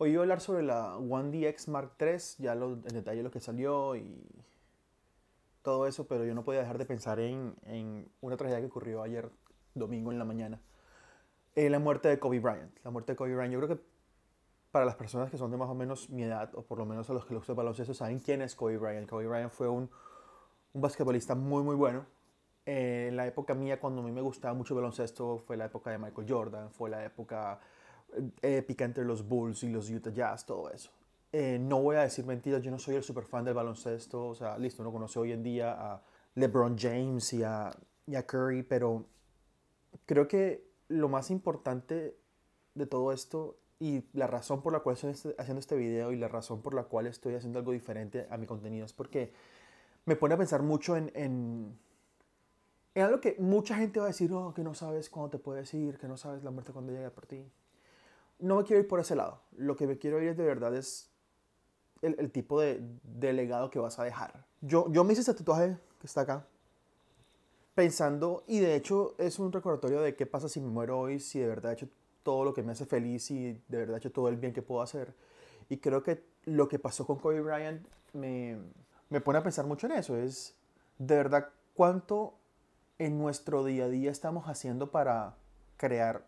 Hoy voy a hablar sobre la One DX Mark III, ya lo, en detalle lo que salió y todo eso, pero yo no podía dejar de pensar en, en una tragedia que ocurrió ayer domingo en la mañana. Eh, la muerte de Kobe Bryant. La muerte de Kobe Bryant. Yo creo que para las personas que son de más o menos mi edad, o por lo menos a los que les gusta el baloncesto, saben quién es Kobe Bryant. Kobe Bryant fue un, un basquetbolista muy, muy bueno. Eh, en la época mía, cuando a mí me gustaba mucho el baloncesto, fue la época de Michael Jordan, fue la época épica entre los Bulls y los Utah Jazz, todo eso. Eh, no voy a decir mentiras, yo no soy el super fan del baloncesto, o sea, listo, uno conoce hoy en día a LeBron James y a, a Curry, pero creo que lo más importante de todo esto y la razón por la cual estoy haciendo este video y la razón por la cual estoy haciendo algo diferente a mi contenido es porque me pone a pensar mucho en, en, en algo que mucha gente va a decir, oh, que no sabes cuándo te puedes ir, que no sabes la muerte cuando llega por ti. No me quiero ir por ese lado. Lo que me quiero ir de verdad es el, el tipo de, de, legado que vas a dejar. Yo, yo me hice este tatuaje que está acá pensando, y de hecho es un recordatorio de qué pasa si me muero hoy, si de verdad he hecho todo lo que me hace feliz y de verdad he hecho todo el bien que puedo hacer. Y creo que lo que pasó con Kobe Bryant me, me pone a pensar mucho en eso. Es de verdad cuánto en nuestro día a día estamos haciendo para crear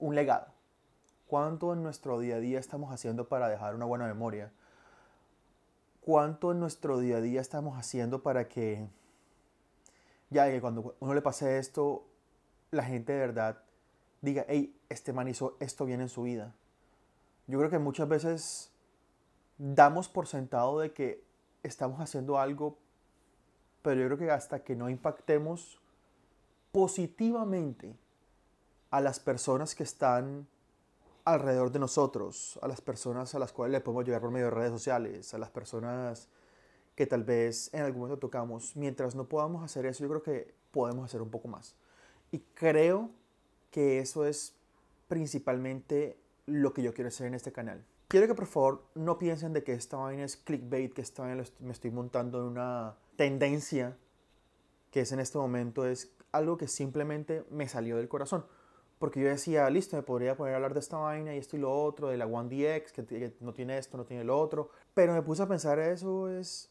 un legado. Cuánto en nuestro día a día estamos haciendo para dejar una buena memoria. Cuánto en nuestro día a día estamos haciendo para que ya que cuando uno le pase esto, la gente de verdad diga, hey, este man hizo esto bien en su vida. Yo creo que muchas veces damos por sentado de que estamos haciendo algo, pero yo creo que hasta que no impactemos positivamente a las personas que están alrededor de nosotros, a las personas a las cuales le podemos llegar por medio de redes sociales, a las personas que tal vez en algún momento tocamos. Mientras no podamos hacer eso, yo creo que podemos hacer un poco más. Y creo que eso es principalmente lo que yo quiero hacer en este canal. Quiero que por favor no piensen de que esta vaina es clickbait, que esta vaina me estoy montando en una tendencia que es en este momento, es algo que simplemente me salió del corazón. Porque yo decía, listo, me podría poner a hablar de esta vaina y esto y lo otro, de la One DX, que no tiene esto, no tiene lo otro. Pero me puse a pensar, eso es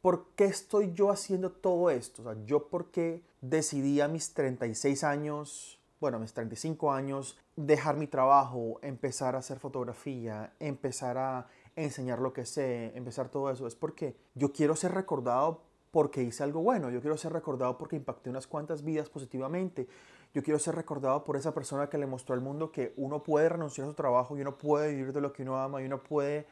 ¿por qué estoy yo haciendo todo esto? O sea, yo por qué decidí a mis 36 años, bueno, a mis 35 años, dejar mi trabajo, empezar a hacer fotografía, empezar a enseñar lo que sé, empezar todo eso. Es porque yo quiero ser recordado porque hice algo bueno, yo quiero ser recordado porque impacté unas cuantas vidas positivamente, yo quiero ser recordado por esa persona que le mostró al mundo que uno puede renunciar a su trabajo y uno puede vivir de lo que uno ama y uno puede,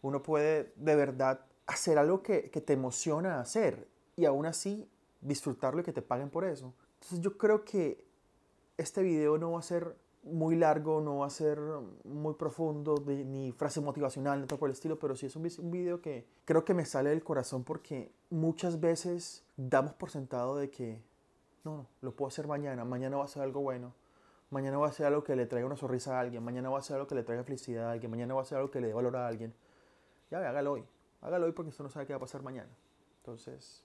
uno puede de verdad hacer algo que, que, te emociona hacer y aún así disfrutarlo y que te paguen por eso. Entonces yo creo que este video no va a ser muy largo, no va a ser muy profundo, ni frase motivacional, ni todo por el estilo, pero sí es un, un video que creo que me sale del corazón porque muchas veces damos por sentado de que no, no, lo puedo hacer mañana, mañana va a ser algo bueno, mañana va a ser algo que le traiga una sonrisa a alguien, mañana va a ser algo que le traiga felicidad a alguien, mañana va a ser algo que le dé valor a alguien. Ya, hágalo hoy hágalo hoy porque usted no sabe qué va a pasar mañana. Entonces,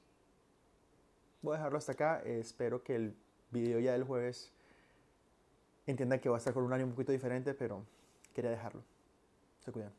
voy a dejarlo hasta acá. espero que el video ya del jueves entiendan que va a estar con un año un poquito diferente, pero quería dejarlo. Se cuidan.